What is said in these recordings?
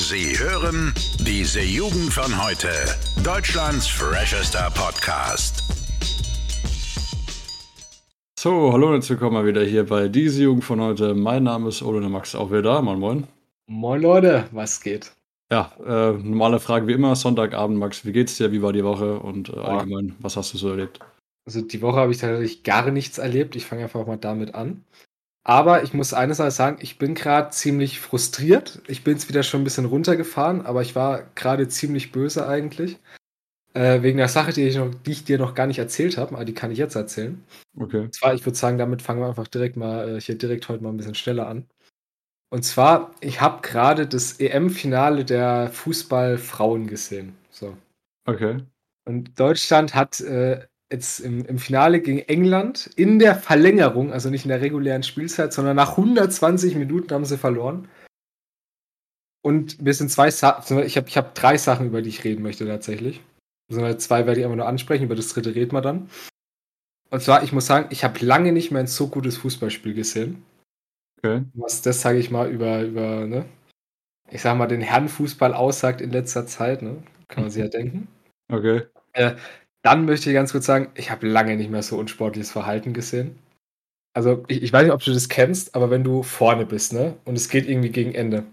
Sie hören diese Jugend von heute. Deutschlands freshester Podcast. So, hallo und herzlich willkommen mal wieder hier bei diese Jugend von heute. Mein Name ist Ole Max, auch wieder da. Moin, moin. Moin Leute, was geht? Ja, äh, normale Frage wie immer, Sonntagabend, Max, wie geht's dir? Wie war die Woche und äh, allgemein, was hast du so erlebt? Also die Woche habe ich tatsächlich gar nichts erlebt. Ich fange einfach mal damit an. Aber ich muss eines mal sagen, ich bin gerade ziemlich frustriert. Ich bin jetzt wieder schon ein bisschen runtergefahren, aber ich war gerade ziemlich böse eigentlich. Äh, wegen der Sache, die ich, noch, die ich, dir noch gar nicht erzählt habe, aber die kann ich jetzt erzählen. Okay. Und zwar, ich würde sagen, damit fangen wir einfach direkt mal äh, hier direkt heute mal ein bisschen schneller an. Und zwar, ich habe gerade das EM-Finale der Fußballfrauen gesehen. So. Okay. Und Deutschland hat äh, jetzt im, im Finale gegen England in der Verlängerung, also nicht in der regulären Spielzeit, sondern nach 120 Minuten haben sie verloren. Und mir sind zwei Sachen, ich habe ich hab drei Sachen, über die ich reden möchte tatsächlich. Also zwei werde ich einfach nur ansprechen, über das dritte reden wir dann. Und zwar, ich muss sagen, ich habe lange nicht mehr ein so gutes Fußballspiel gesehen. Okay. Was das, sage ich mal, über, über, ne? Ich sag mal, den Herrenfußball aussagt in letzter Zeit, ne? Kann man sich ja denken. Okay. Äh, dann möchte ich ganz kurz sagen, ich habe lange nicht mehr so unsportliches Verhalten gesehen. Also, ich, ich weiß nicht, ob du das kennst, aber wenn du vorne bist, ne? Und es geht irgendwie gegen Ende.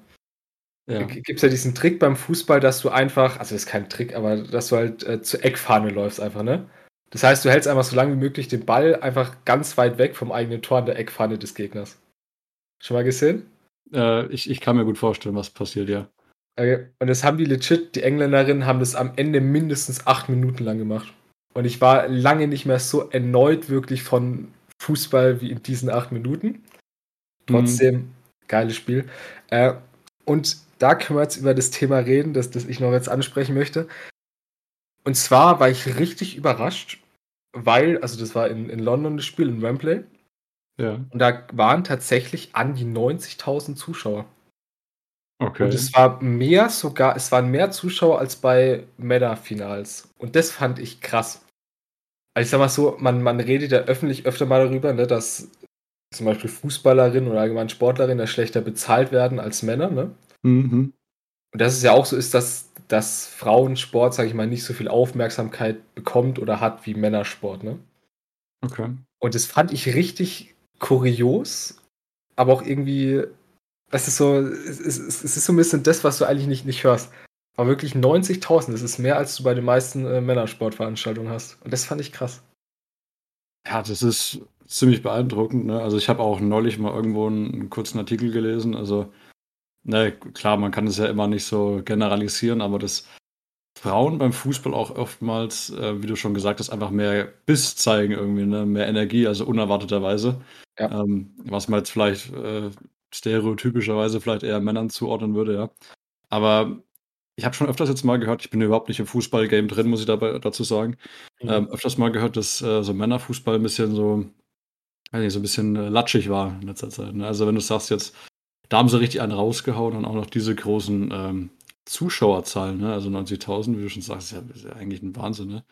Ja. Gibt es ja diesen Trick beim Fußball, dass du einfach, also das ist kein Trick, aber dass du halt äh, zur Eckfahne läufst einfach, ne? Das heißt, du hältst einfach so lange wie möglich den Ball einfach ganz weit weg vom eigenen Tor an der Eckfahne des Gegners. Schon mal gesehen? Äh, ich, ich kann mir gut vorstellen, was passiert, ja. Okay. Und das haben die legit, die Engländerinnen haben das am Ende mindestens acht Minuten lang gemacht. Und ich war lange nicht mehr so erneut wirklich von Fußball wie in diesen acht Minuten. Trotzdem, mhm. geiles Spiel. Äh, und da können wir jetzt über das Thema reden, das, das ich noch jetzt ansprechen möchte. Und zwar war ich richtig überrascht, weil, also das war in, in London das Spiel, in Wembley. Ja. Und da waren tatsächlich an die 90.000 Zuschauer. Okay. Und es war mehr sogar, es waren mehr Zuschauer als bei Meta-Finals. Und das fand ich krass. Also ich sag mal so, man, man redet ja öffentlich öfter mal darüber, ne, dass zum Beispiel Fußballerinnen oder allgemein Sportlerinnen ja schlechter bezahlt werden als Männer, ne? Mhm. Und dass es ja auch so ist, dass, dass Frauensport, sag ich mal, nicht so viel Aufmerksamkeit bekommt oder hat wie Männersport, ne? Okay. Und das fand ich richtig kurios, aber auch irgendwie, es ist so, es ist, es ist so ein bisschen das, was du eigentlich nicht, nicht hörst. Aber wirklich 90.000, das ist mehr, als du bei den meisten äh, Männersportveranstaltungen hast. Und das fand ich krass. Ja, das ist ziemlich beeindruckend. Ne? Also ich habe auch neulich mal irgendwo einen, einen kurzen Artikel gelesen. Also, ne, klar, man kann es ja immer nicht so generalisieren, aber dass Frauen beim Fußball auch oftmals, äh, wie du schon gesagt hast, einfach mehr Biss zeigen irgendwie, ne? mehr Energie, also unerwarteterweise. Ja. Ähm, was man jetzt vielleicht äh, stereotypischerweise vielleicht eher Männern zuordnen würde, ja. Aber ich habe schon öfters jetzt mal gehört, ich bin überhaupt nicht im Fußballgame drin, muss ich dabei dazu sagen. Mhm. Ähm, öfters mal gehört, dass äh, so Männerfußball ein bisschen so, weiß nicht, so ein bisschen äh, latschig war in letzter Zeit. Ne? Also wenn du sagst jetzt, da haben sie richtig einen rausgehauen und auch noch diese großen ähm, Zuschauerzahlen, ne? also 90.000, wie du schon sagst, ist ja, ist ja eigentlich ein Wahnsinn. Ne?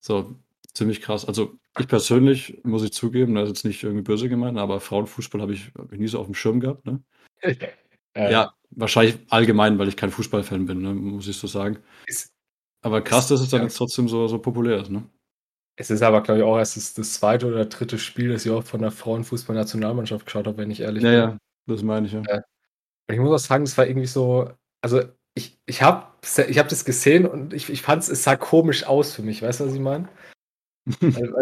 So, ziemlich krass. Also ich persönlich, muss ich zugeben, das ist jetzt nicht irgendwie böse gemeint, aber Frauenfußball habe ich, hab ich nie so auf dem Schirm gehabt. Ne? Äh, Ja, wahrscheinlich allgemein, weil ich kein Fußballfan bin, ne, muss ich so sagen. Ist, Aber krass, dass es dann ja. jetzt trotzdem so, so populär ist, ne? es ist aber, glaube ich, auch erst das, zweite oder dritte Spiel, das ich auch von der Frauenfußball-Nationalmannschaft geschaut habe, wenn ich ehrlich Ja, bin. ja, das meine ich ja. Und ich muss auch sagen, das war irgendwie so, also ich, ich habe ich hab das gesehen und ich, ich fand es, es sah komisch aus für mich, weißt du, was ich meine?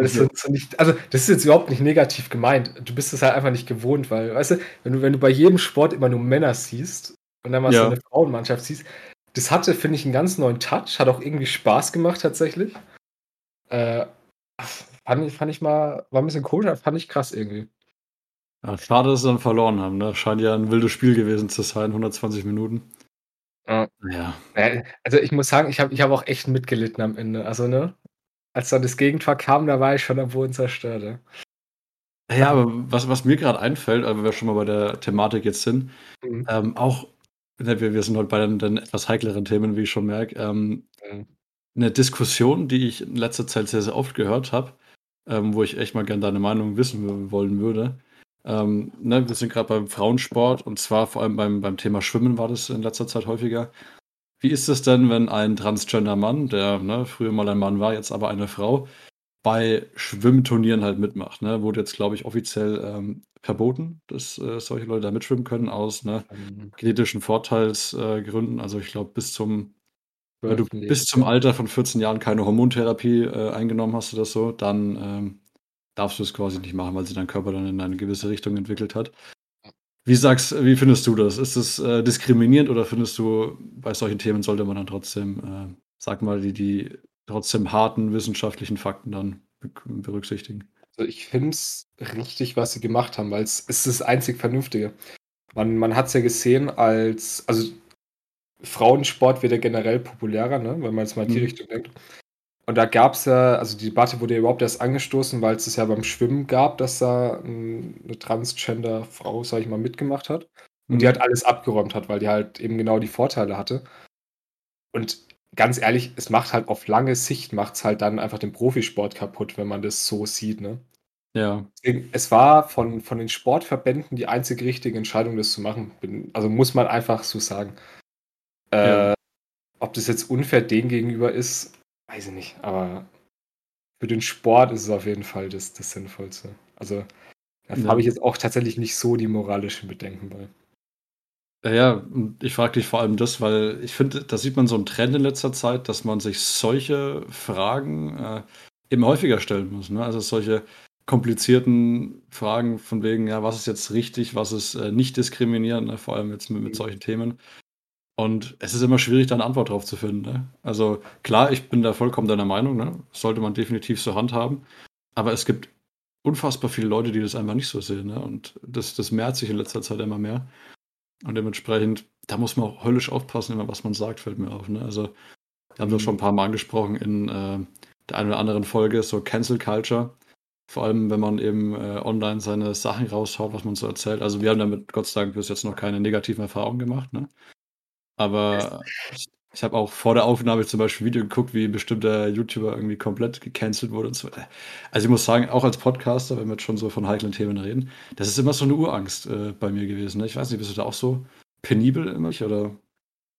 Es so, so nicht, also das ist jetzt überhaupt nicht negativ gemeint. Du bist es halt einfach nicht gewohnt, weil, weißt du, wenn du, wenn du bei jedem Sport immer nur Männer siehst und dann mal so Ja. eine Frauenmannschaft siehst, das hatte, finde ich, einen ganz neuen Touch, hat auch irgendwie Spaß gemacht tatsächlich. Äh, fand, ich, fand ich mal, war ein bisschen komisch, aber fand ich krass irgendwie. Ja, schade, dass sie dann verloren haben, ne? Scheint ja ein wildes Spiel gewesen zu sein, 120 Minuten. Ja. Ja. Also ich muss sagen, ich habe ich hab auch echt mitgelitten am Ende. Also, ne? Als dann das Gegentor kam, da war ich schon am Boden zerstört. Ja. Ja, aber was, was mir gerade einfällt, wenn wir schon mal bei der Thematik jetzt sind, Mhm. ähm, auch, ne, wir, wir sind heute bei den, den etwas heikleren Themen, wie ich schon merke, ähm, Mhm. eine Diskussion, die ich in letzter Zeit sehr, sehr oft gehört habe, ähm, wo ich echt mal gerne deine Meinung wissen wollen würde. Ähm, ne, wir sind gerade beim Frauensport und zwar vor allem beim, beim Thema Schwimmen war das in letzter Zeit häufiger. Wie ist es denn, wenn ein Transgender-Mann, der ne, früher mal ein Mann war, jetzt aber eine Frau, bei Schwimmturnieren halt mitmacht? Ne? Wurde jetzt, glaube ich, offiziell ähm, verboten, dass äh, solche Leute da mitschwimmen können aus ne, Ähm, genetischen Vorteilsgründen. also ich glaube, bis zum wenn du bis zum. Alter von 14 Jahren keine Hormontherapie äh, eingenommen hast oder so, dann ähm, darfst du es quasi nicht machen, weil sich dein Körper dann in eine gewisse Richtung entwickelt hat. Wie sagst, wie findest du das? Ist es äh, diskriminierend oder findest du, bei solchen Themen sollte man dann trotzdem, äh, sag mal, die, die trotzdem harten wissenschaftlichen Fakten dann be berücksichtigen? Also ich finde es richtig, was sie gemacht haben, weil es ist das einzig Vernünftige. Man, man hat es ja gesehen als, also Frauensport wird ja generell populärer, ne? wenn man jetzt mal in die Mhm. Richtung denkt. Und da gab es ja, also die Debatte wurde ja überhaupt erst angestoßen, weil es es ja beim Schwimmen gab, dass da ähm, eine Transgender-Frau, sag ich mal, mitgemacht hat. Und die Mhm. halt alles abgeräumt hat, weil die halt eben genau die Vorteile hatte. Und ganz ehrlich, es macht halt auf lange Sicht, macht es halt dann einfach den Profisport kaputt, wenn man das so sieht, ne? Ja. Deswegen, es war von, von den Sportverbänden die einzig richtige Entscheidung, das zu machen. Also muss man einfach so sagen. Ja. Äh, ob das jetzt unfair denen gegenüber ist, weiß ich nicht. Aber für den Sport ist es auf jeden Fall das, das Sinnvollste. Also da Ja. habe ich jetzt auch tatsächlich nicht so die moralischen Bedenken bei. Ja, ja, und ich frage dich vor allem das, weil ich finde, da sieht man so einen Trend in letzter Zeit, dass man sich solche Fragen äh, eben häufiger stellen muss. Ne? Also solche komplizierten Fragen von wegen, ja, was ist jetzt richtig, was ist äh, nicht diskriminierend, ne? vor allem jetzt mit, mit Mhm. solchen Themen. Und es ist immer schwierig, da eine Antwort drauf zu finden. Ne? Also klar, ich bin da vollkommen deiner Meinung, ne? sollte man definitiv so handhaben. Aber es gibt unfassbar viele Leute, die das einfach nicht so sehen. Ne? Und das, das mehrt sich in letzter Zeit immer mehr. Und dementsprechend, da muss man auch höllisch aufpassen, immer was man sagt, fällt mir auf. Ne? Also, wir haben das schon ein paar Mal angesprochen in äh, der einen oder anderen Folge, so Cancel Culture. Vor allem, wenn man eben äh, online seine Sachen raushaut, was man so erzählt. Also, wir haben damit Gott sei Dank bis jetzt noch keine negativen Erfahrungen gemacht. Ne? Aber ich, ich habe auch vor der Aufnahme zum Beispiel ein Video geguckt, wie ein bestimmter YouTuber irgendwie komplett gecancelt wurde und so weiter. Also ich muss sagen, auch als Podcaster, wenn wir jetzt schon so von heiklen Themen reden, das ist immer so eine Urangst äh, bei mir gewesen. Ne? Ich weiß nicht, bist du da auch so penibel immer? Oder?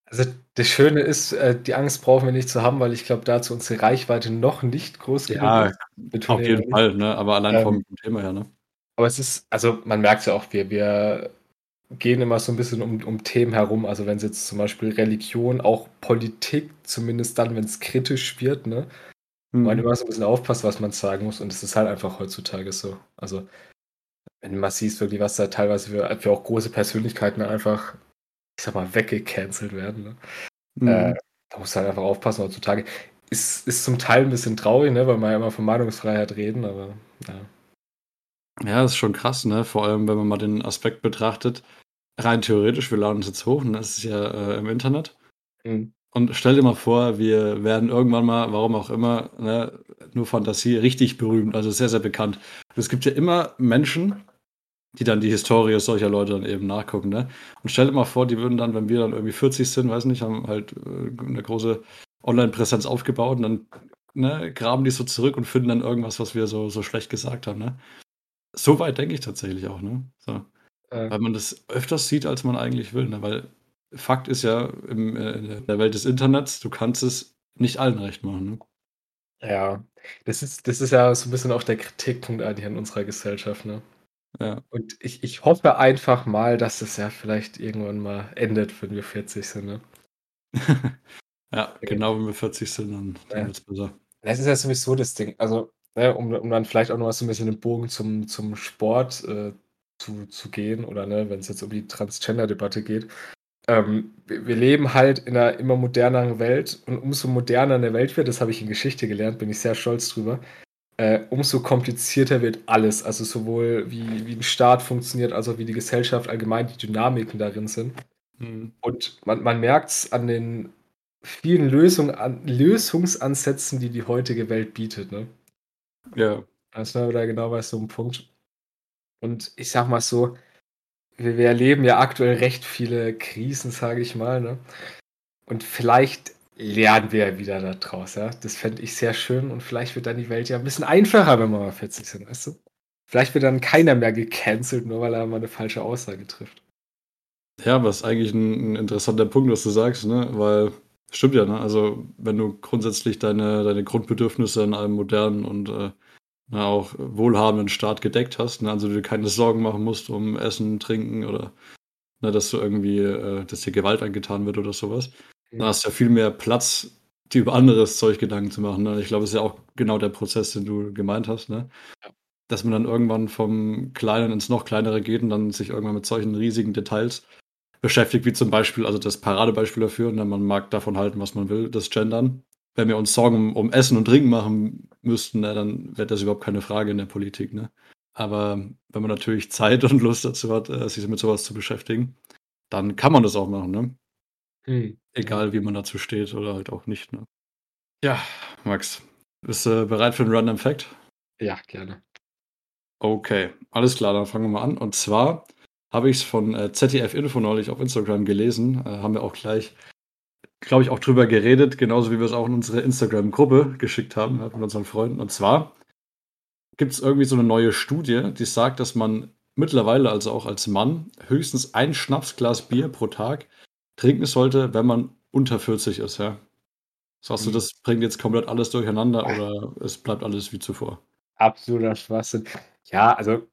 Also das Schöne ist, äh, die Angst brauchen wir nicht zu haben, weil ich glaube, dazu unsere Reichweite noch nicht groß genug Ja, ist. Auf jeden. Fall, ne? aber allein Ähm, vom Thema her. Ne? Aber es ist, also man merkt es ja auch, wir, wir gehen immer so ein bisschen um, um Themen herum. Also wenn es jetzt zum Beispiel Religion, auch Politik, zumindest dann, wenn es kritisch wird, ne? Man Mhm. immer so ein bisschen aufpasst, was man sagen muss. Und es ist halt einfach heutzutage so. Also wenn du mal siehst, wirklich, was da teilweise für, für auch große Persönlichkeiten einfach, ich sag mal, weggecancelt werden. Ne? Mhm. Äh, da musst du halt einfach aufpassen heutzutage. Ist, ist zum Teil ein bisschen traurig, ne? weil wir ja immer von Meinungsfreiheit reden, aber ja. Ja, das ist schon krass, ne? Vor allem, wenn man mal den Aspekt betrachtet, rein theoretisch, wir laden es jetzt hoch, ne? Das ist ja äh, im Internet. Mhm. Und stell dir mal vor, wir werden irgendwann mal, warum auch immer, ne, nur Fantasie, richtig berühmt, also sehr, sehr bekannt. Und es gibt ja immer Menschen, die dann die Historie solcher Leute dann eben nachgucken, ne? Und stell dir mal vor, die würden dann, wenn wir dann irgendwie 40 sind, weiß nicht, haben halt äh, eine große Online-Präsenz aufgebaut und dann ne, graben die so zurück und finden dann irgendwas, was wir so, so schlecht gesagt haben, ne? So weit denke ich tatsächlich auch, ne? So. Äh, Weil man das öfters sieht, als man eigentlich will, ne? Weil Fakt ist ja, im, äh, in der Welt des Internets, du kannst es nicht allen recht machen, ne? Ja, das ist, das ist ja so ein bisschen auch der Kritikpunkt eigentlich an unserer Gesellschaft, ne? Ja. Und ich, ich hoffe einfach mal, dass es ja vielleicht irgendwann mal endet, wenn wir 40 sind, ne? ja, genau, wenn wir 40 sind, dann, dann Ja. wird es besser. Das ist ja sowieso das Ding. Also, ne, um, um dann vielleicht auch noch mal so ein bisschen den Bogen zum, zum Sport äh, zu, zu gehen oder ne, wenn es jetzt um die Transgender-Debatte geht. Ähm, wir, leben halt in einer immer moderneren Welt und umso moderner eine Welt wird, das habe ich in Geschichte gelernt, bin ich sehr stolz drüber, äh, umso komplizierter wird alles. Also sowohl wie, wie ein Staat funktioniert, als auch wie die Gesellschaft allgemein, die Dynamiken darin sind. Mhm. Und man, man merkt es an den vielen Lösung, an, Lösungsansätzen, die die heutige Welt bietet. Ne? Ja. Also da genau bei so einem Punkt. Und ich sag mal so, wir, wir erleben ja aktuell recht viele Krisen, sage ich mal. Ne? Und vielleicht lernen wir ja wieder da draus. Ja? Das fände ich sehr schön und vielleicht wird dann die Welt ja ein bisschen einfacher, wenn wir mal 40 sind, weißt du? vielleicht wird dann keiner mehr gecancelt, nur weil er mal eine falsche Aussage trifft. Ja, was eigentlich ein, ein interessanter Punkt, was du sagst, ne? Weil stimmt ja, ne? Also wenn du grundsätzlich deine, deine Grundbedürfnisse in einem modernen und äh, auch wohlhabenden Staat gedeckt hast, ne? also du dir keine Sorgen machen musst um Essen, Trinken oder ne, dass du irgendwie, äh, dass dir Gewalt angetan wird oder sowas, dann hast du ja viel mehr Platz, dir über anderes Zeug Gedanken zu machen. Ne? Ich glaube, es ist ja auch genau der Prozess, den du gemeint hast, ne? Ja. Dass man dann irgendwann vom Kleinen ins noch kleinere geht und dann sich irgendwann mit solchen riesigen Details beschäftigt, wie zum Beispiel, also das Paradebeispiel dafür, ne, man mag davon halten, was man will, das Gendern. Wenn wir uns Sorgen um, Essen und Trinken machen müssten, ne, dann wäre das überhaupt keine Frage in der Politik. Ne? Aber wenn man natürlich Zeit und Lust dazu hat, äh, sich mit sowas zu beschäftigen, dann kann man das auch machen. Ne? Hm. Egal, wie man dazu steht oder halt auch nicht. Ne? Ja, Max, bist du bereit für einen Random Fact? Ja, gerne. Okay, alles klar, dann fangen wir mal an. Und zwar habe ich es von äh, ZDF Info neulich auf Instagram gelesen. Äh, haben wir auch gleich, glaube ich, auch drüber geredet, genauso wie wir es auch in unsere Instagram-Gruppe geschickt haben äh, mit unseren Freunden. Und zwar gibt es irgendwie so eine neue Studie, die sagt, dass man mittlerweile, also auch als Mann, höchstens ein Schnapsglas Bier pro Tag trinken sollte, wenn man unter 40 ist, ja. Sagst du, Mhm. das bringt jetzt komplett alles durcheinander oder es bleibt alles wie zuvor? Absoluter Schwachsinn. Ja, also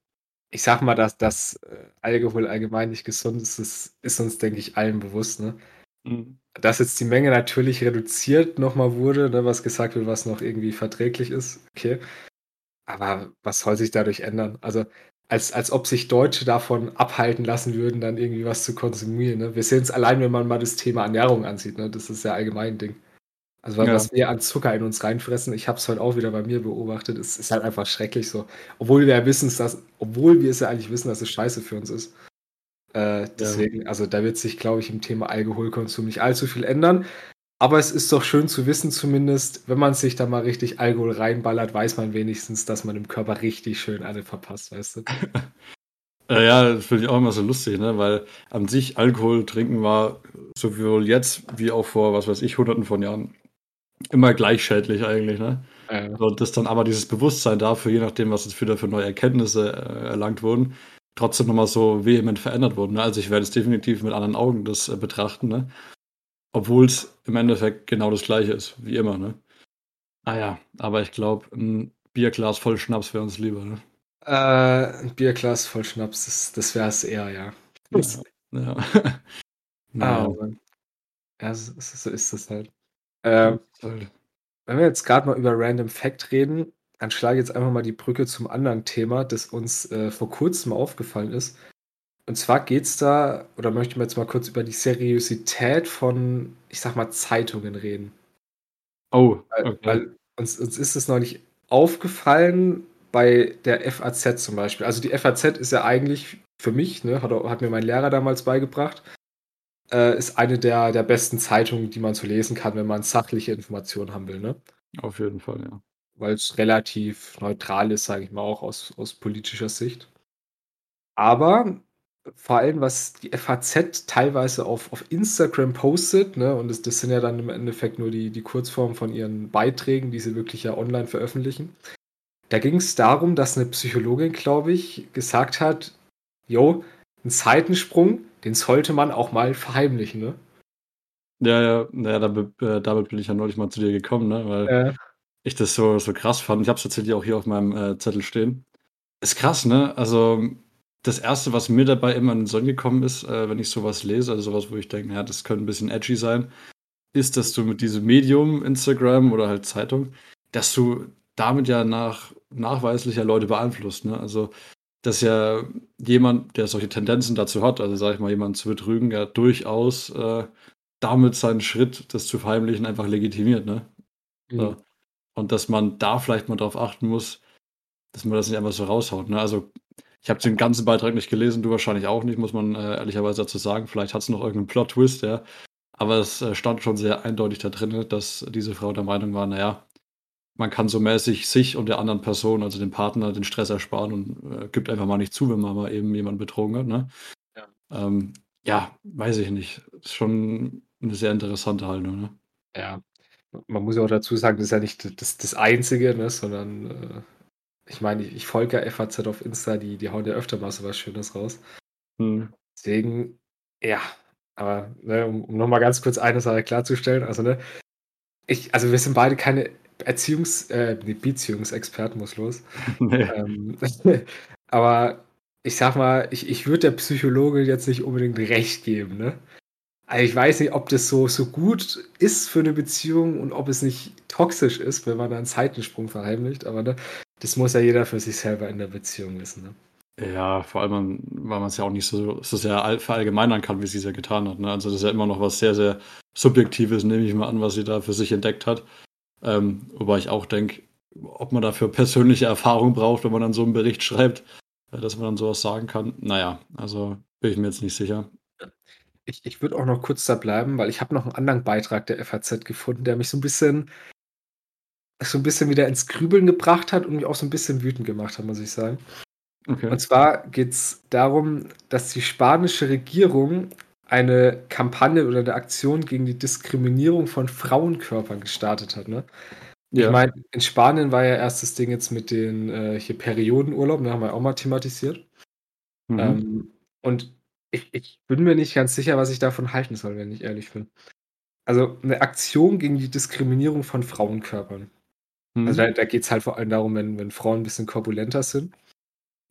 ich sag mal, dass das äh, Alkohol allgemein nicht gesund ist, ist, ist uns, denke ich, allen bewusst. Ne? Mhm. Dass jetzt die Menge natürlich reduziert nochmal wurde, ne, was gesagt wird, was noch irgendwie verträglich ist, okay. Aber was soll sich dadurch ändern? Also, als, als ob sich Deutsche davon abhalten lassen würden, dann irgendwie was zu konsumieren. Ne? Wir sehen es allein, wenn man mal das Thema Ernährung ansieht. Ne? Das ist ja allgemein ein Ding. Also, was, Ja. was wir an Zucker in uns reinfressen, ich habe es heute auch wieder bei mir beobachtet, es ist halt einfach schrecklich so. Obwohl wir ja wissen, dass, obwohl wir es ja eigentlich wissen, dass es scheiße für uns ist. Äh, deswegen, also da wird sich, glaube ich, im Thema Alkoholkonsum nicht allzu viel ändern. Aber es ist doch schön zu wissen, zumindest, wenn man sich da mal richtig Alkohol reinballert, weiß man wenigstens, dass man dem Körper richtig schön eine verpasst, weißt du? Ja, das finde ich auch immer so lustig, ne? weil an sich Alkohol trinken war sowohl jetzt wie auch vor, was weiß ich, hunderten von Jahren immer gleich schädlich eigentlich. Ne? Äh, Und dass dann aber dieses Bewusstsein dafür, je nachdem, was jetzt wieder für neue Erkenntnisse äh, erlangt wurden, trotzdem nochmal so vehement verändert wurden. Ne? Also ich werde es definitiv mit anderen Augen das äh, betrachten, ne? obwohl es im Endeffekt genau das gleiche ist, wie immer. Ne? Ah ja, aber ich glaube, ein Bierglas voll Schnaps wäre uns lieber. Ne? äh, ein Bierglas voll Schnaps, das, das wäre es eher, ja. Ja. Ja. Ah, naja. Mann. Ja, so, so ist das halt. Ähm, Halt. Wenn wir jetzt gerade mal über Random Fact reden, dann schlage ich jetzt einfach mal die Brücke zum anderen Thema, das uns äh, vor kurzem aufgefallen ist. Und zwar geht es da, oder möchten wir jetzt mal kurz über die Seriosität von, ich sag mal, Zeitungen reden. Oh, Weil, okay. weil uns, uns ist es neulich aufgefallen bei der FAZ zum Beispiel. Also die FAZ ist ja eigentlich für mich, ne, hat, hat mir mein Lehrer damals beigebracht, äh, ist eine der, der besten Zeitungen, die man so lesen kann, wenn man sachliche Informationen haben will. Ne? Auf jeden Fall, ja. Weil es relativ neutral ist, sage ich mal, auch aus, aus politischer Sicht. Aber vor allem, was die FAZ teilweise auf, auf Instagram postet, ne, und das, das sind ja dann im Endeffekt nur die, die Kurzform von ihren Beiträgen, die sie wirklich ja online veröffentlichen. Da ging es darum, dass eine Psychologin, glaube ich, gesagt hat, jo, ein Seitensprung, den sollte man auch mal verheimlichen, ne? Ja, ja, naja, damit, äh, damit bin ich ja neulich mal zu dir gekommen, ne? weil Äh, ich das so, so krass fand. Ich habe es tatsächlich auch hier auf meinem äh, Zettel stehen. Ist krass, ne? Also das Erste, was mir dabei immer in den Sinn gekommen ist, äh, wenn ich sowas lese, also sowas, wo ich denke, ja, das könnte ein bisschen edgy sein, ist, dass du mit diesem Medium, Instagram oder halt Zeitung, dass du damit ja nach, nachweislich ja Leute beeinflusst, ne? Also dass ja jemand, der solche Tendenzen dazu hat, also sag ich mal, jemanden zu betrügen, ja durchaus äh, damit seinen Schritt, das zu verheimlichen, einfach legitimiert, ne? So. Und dass man da vielleicht mal drauf achten muss, dass man das nicht einfach so raushaut. Ne? Also, ich habe den ganzen Beitrag nicht gelesen, du wahrscheinlich auch nicht, muss man äh, ehrlicherweise dazu sagen. Vielleicht hat es noch irgendeinen Plot-Twist, ja. Aber es äh, stand schon sehr eindeutig da drin, dass diese Frau der Meinung war, naja, man kann so mäßig sich und der anderen Person, also dem Partner, den Stress ersparen und äh, gibt einfach mal nicht zu, wenn man mal eben jemanden betrogen hat. Ne? Ja. Ähm, ja, weiß ich nicht. Ist schon eine sehr interessante Haltung. Ne? Ja, man muss ja auch dazu sagen, das ist ja nicht das, das Einzige, ne, sondern äh, ich meine, ich, ich folge ja FAZ auf Insta, die, die hauen ja öfter mal so was Schönes raus. Hm. Deswegen, ja, aber ne, um, um nochmal ganz kurz eine Sache klarzustellen, also ne, ich, also wir sind beide keine Erziehungs-, äh, Beziehungsexperten, muss los. Nee. Ähm, aber ich sag mal, ich, ich würde der Psychologe jetzt nicht unbedingt recht geben, ne? Also ich weiß nicht, ob das so, so gut ist für eine Beziehung und ob es nicht toxisch ist, wenn man da einen Zeitensprung verheimlicht, aber ne, das muss ja jeder für sich selber in der Beziehung wissen. Ne? Ja, vor allem, weil man es ja auch nicht so, so sehr verallgemeinern kann, wie sie es ja getan hat. Ne? Also das ist ja immer noch was sehr, sehr Subjektives, nehme ich mal an, was sie da für sich entdeckt hat. Ähm, wobei ich auch denke, ob man dafür persönliche Erfahrung braucht, wenn man dann so einen Bericht schreibt, äh, dass man dann sowas sagen kann. Naja, also bin ich mir jetzt nicht sicher. Ich, ich würde auch noch kurz da bleiben, weil ich habe noch einen anderen Beitrag der FAZ gefunden, der mich so ein bisschen so ein bisschen wieder ins Grübeln gebracht hat und mich auch so ein bisschen wütend gemacht hat, muss ich sagen. Okay. Und zwar geht es darum, dass die spanische Regierung eine Kampagne oder eine Aktion gegen die Diskriminierung von Frauenkörpern gestartet hat. Ne? Ja. Ich meine, in Spanien war ja erst das Ding jetzt mit den äh, hier Periodenurlaub, da ne, haben wir auch mal thematisiert. Mhm. Ähm, und ich, ich bin mir nicht ganz sicher, was ich davon halten soll, wenn ich ehrlich bin. Also eine Aktion gegen die Diskriminierung von Frauenkörpern. Mhm. Also da, da geht es halt vor allem darum, wenn, wenn Frauen ein bisschen korpulenter sind.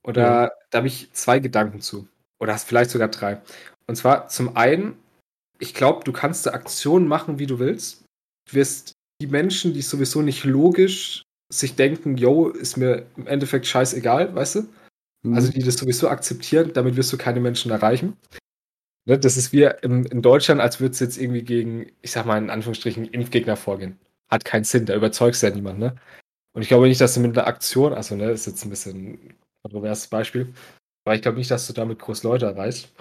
Oder ja. da habe ich zwei Gedanken zu. Oder hast vielleicht sogar drei. Und zwar zum einen, ich glaube, du kannst eine Aktion machen, wie du willst. Du wirst die Menschen, die sowieso nicht logisch sich denken, yo, ist mir im Endeffekt scheißegal, weißt du? Mhm. Also die das sowieso akzeptieren, damit wirst du keine Menschen erreichen. Ne, das ist wie in, in Deutschland, als würde es jetzt irgendwie gegen, ich sag mal in Anführungsstrichen, Impfgegner vorgehen. Hat keinen Sinn, da überzeugst du ja niemanden, ne? Und ich glaube nicht, dass du mit einer Aktion, also ne, ist jetzt ein bisschen ein kontroverses Beispiel, aber ich glaube nicht, dass du damit groß Leute erreichst.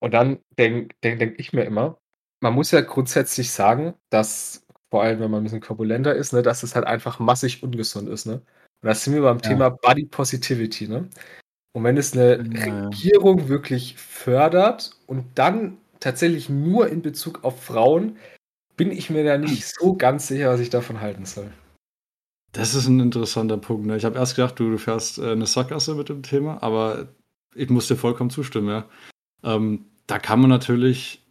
Und dann denke denk, denk ich mir immer, man muss ja grundsätzlich sagen, dass, vor allem wenn man ein bisschen korpulenter ist, ne, dass es halt einfach massig ungesund ist. Ne? Und da sind wir beim ja. Thema Body Positivity. Ne? Und wenn es eine ja. Regierung wirklich fördert und dann tatsächlich nur in Bezug auf Frauen, bin ich mir da nicht so ganz sicher, was ich davon halten soll. Das ist ein interessanter Punkt. Ne? Ich habe erst gedacht, du, du fährst äh, eine Sackgasse mit dem Thema, aber ich muss dir vollkommen zustimmen. Ja. Ähm, da kann man natürlich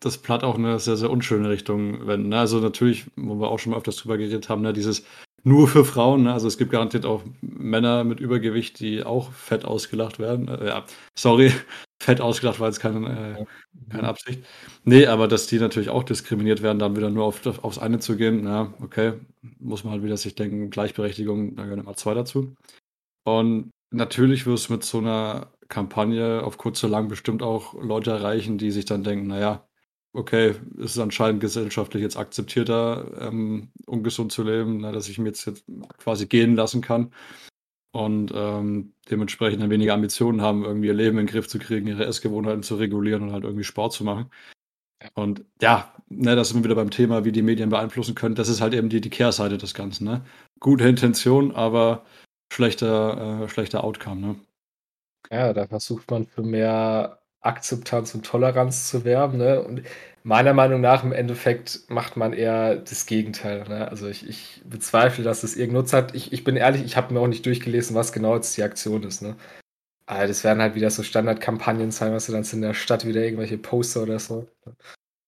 das Platt auch in eine sehr, sehr unschöne Richtung wenden. Ne? Also natürlich, wo wir auch schon mal öfters drüber geredet haben, ne, dieses nur für Frauen. Ne? Also es gibt garantiert auch Männer mit Übergewicht, die auch fett ausgelacht werden. Äh, ja, sorry, fett ausgelacht war jetzt keine, äh, keine Absicht. Nee, aber dass die natürlich auch diskriminiert werden, dann wieder nur auf, aufs eine zu gehen, na, okay, muss man halt wieder sich denken, Gleichberechtigung, da gehören immer zwei dazu. Und natürlich wirst du mit so einer Kampagne auf kurz oder lang bestimmt auch Leute erreichen, die sich dann denken, naja, okay, es ist anscheinend gesellschaftlich jetzt akzeptierter, ähm, ungesund zu leben, na, dass ich mir jetzt, jetzt quasi gehen lassen kann und ähm, dementsprechend dann weniger Ambitionen haben, irgendwie ihr Leben in den Griff zu kriegen, ihre Essgewohnheiten zu regulieren und halt irgendwie Sport zu machen. Und ja, ne, da sind wir wieder beim Thema, wie die Medien beeinflussen können. Das ist halt eben die, die Kehrseite des Ganzen. Ne? Gute Intention, aber schlechter, äh, schlechter Outcome. Ne? Ja, da versucht man für mehr Akzeptanz und Toleranz zu werben. Ne? Und meiner Meinung nach im Endeffekt macht man eher das Gegenteil. Ne? Also ich, ich, bezweifle, dass das irgendeinen Nutz hat. Ich, ich bin ehrlich, ich habe mir auch nicht durchgelesen, was genau jetzt die Aktion ist. Ne? Aber das werden halt wieder so Standardkampagnen sein, was du dann in der Stadt wieder irgendwelche Poster oder so.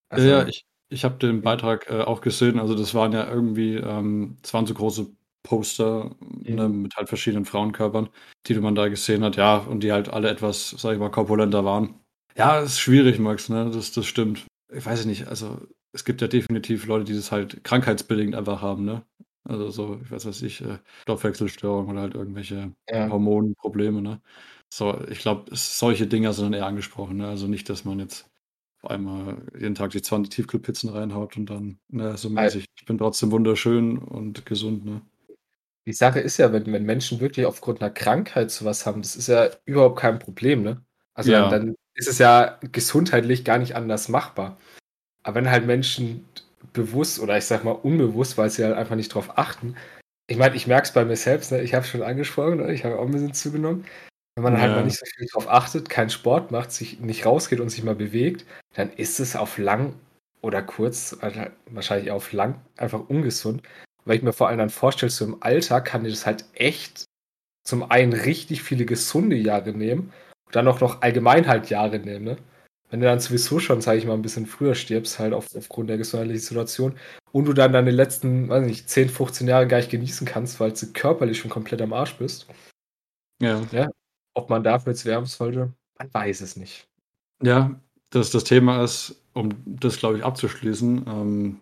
Also, ja, ich, ich habe den Beitrag äh, auch gesehen. Also das waren ja irgendwie, ähm, es waren so große Poster mhm. ne, mit halt verschiedenen Frauenkörpern, die man da gesehen hat, ja, und die halt alle etwas, sag ich mal, korpulenter waren. Ja, ist schwierig, Max, ne? Das, das stimmt. Ich weiß nicht, also es gibt ja definitiv Leute, die das halt krankheitsbedingt einfach haben, ne? Also so, ich weiß was ich, äh, Stoffwechselstörungen oder halt irgendwelche ja. Hormonprobleme, ne? So, ich glaube, solche Dinge sind dann eher angesprochen, ne? Also nicht, dass man jetzt auf einmal jeden Tag die 20 Tiefkühlpizzen reinhaut und dann, ne, so mäßig, ich bin trotzdem wunderschön und gesund, ne? Die Sache ist ja, wenn, wenn Menschen wirklich aufgrund einer Krankheit sowas haben, das ist ja überhaupt kein Problem, ne? Also ja. dann, dann ist es ja gesundheitlich gar nicht anders machbar. Aber wenn halt Menschen bewusst oder ich sag mal unbewusst, weil sie halt einfach nicht drauf achten, ich meine, ich merke es bei mir selbst, ne? ich habe schon angesprochen, ne? ich habe auch ein bisschen zugenommen. Wenn man ja. halt mal nicht so viel drauf achtet, keinen Sport macht, sich nicht rausgeht und sich mal bewegt, dann ist es auf lang oder kurz, also wahrscheinlich auf lang, einfach ungesund weil ich mir vor allem dann vorstelle, so im Alter kann dir das halt echt zum einen richtig viele gesunde Jahre nehmen und dann auch noch allgemein halt Jahre nehmen, ne? Wenn du dann sowieso schon, sage ich mal, ein bisschen früher stirbst, halt auf, aufgrund der gesundheitlichen Situation und du dann deine letzten, weiß nicht, 10, 15 Jahre gar nicht genießen kannst, weil du körperlich schon komplett am Arsch bist. Ja. ja ob man dafür jetzt werben sollte, man weiß es nicht. Ja, das, das Thema ist, um das, glaube ich, abzuschließen, ähm,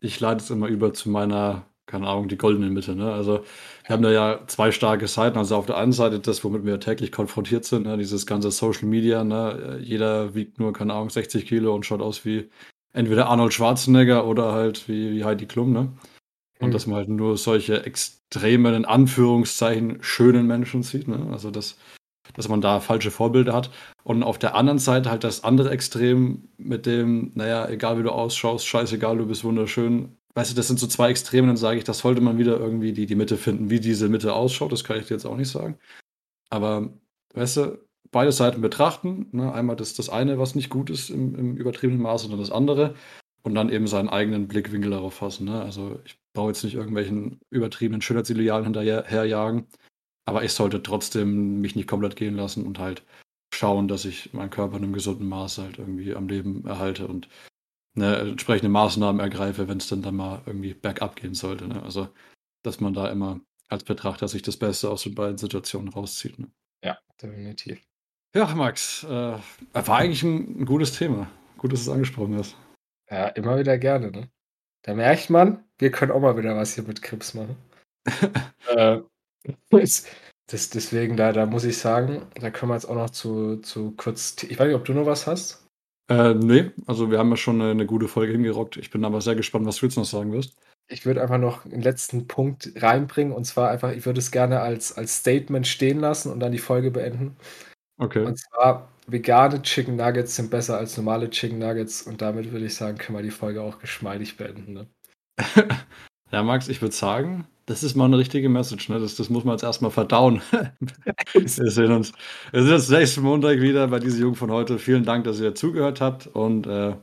ich leite es immer über zu meiner keine Ahnung, die goldene Mitte. Ne? Also wir haben da ja zwei starke Seiten. Also auf der einen Seite das, womit wir täglich konfrontiert sind, ne? dieses ganze Social Media. Ne? Jeder wiegt nur, keine Ahnung, 60 Kilo und schaut aus wie entweder Arnold Schwarzenegger oder halt wie, wie Heidi Klum. Ne? Und mhm. dass man halt nur solche extremen, in Anführungszeichen, schönen Menschen sieht. Ne? Also das, dass man da falsche Vorbilder hat. Und auf der anderen Seite halt das andere Extrem mit dem, naja, egal wie du ausschaust, scheißegal, du bist wunderschön, weißt du, das sind so zwei Extreme, dann sage ich, das sollte man wieder irgendwie die, die Mitte finden. Wie diese Mitte ausschaut, das kann ich dir jetzt auch nicht sagen. Aber, weißt du, beide Seiten betrachten. Ne? Einmal das, das eine, was nicht gut ist im, im übertriebenen Maße, und dann das andere. Und dann eben seinen eigenen Blickwinkel darauf fassen. Ne? Also ich brauche jetzt nicht irgendwelchen übertriebenen Schönheitsidealen hinterherjagen. Aber ich sollte trotzdem mich nicht komplett gehen lassen und halt schauen, dass ich meinen Körper in einem gesunden Maß halt irgendwie am Leben erhalte und ne, entsprechende Maßnahmen ergreife, wenn es dann, dann mal irgendwie bergab gehen sollte. Ne? Also, dass man da immer als Betrachter sich das Beste aus den beiden Situationen rauszieht. Ne? Ja, definitiv. Ja, Max, äh, war eigentlich ein, ein, gutes Thema. Gut, dass du es angesprochen hast. Ja, immer wieder gerne. Ne? Da merkt man, wir können auch mal wieder was hier mit Krips machen. äh, das, deswegen, da, da muss ich sagen, da können wir jetzt auch noch zu, zu kurz. Ich weiß nicht, ob du noch was hast. Äh, nee, also wir haben ja schon eine, eine gute Folge hingerockt. Ich bin aber sehr gespannt, was du jetzt noch sagen wirst. Ich würde einfach noch einen letzten Punkt reinbringen und zwar einfach, ich würde es gerne als, als Statement stehen lassen und dann die Folge beenden. Okay. Und zwar, vegane Chicken Nuggets sind besser als normale Chicken Nuggets und damit würde ich sagen, können wir die Folge auch geschmeidig beenden. Ne? ja, Max, ich würde sagen, das ist mal eine richtige Message, ne? Das, das muss man jetzt erstmal verdauen. wir sehen uns. Wir sehen uns nächsten Montag wieder bei dieser Jugend von heute. Vielen Dank, dass ihr zugehört habt und äh,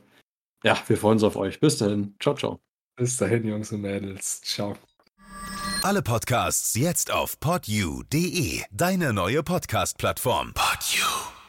ja, wir freuen uns auf euch. Bis dahin. Ciao, ciao. Bis dahin, Jungs und Mädels. Ciao. Alle Podcasts jetzt auf podyou.de, deine neue Podcast-Plattform. Podyou.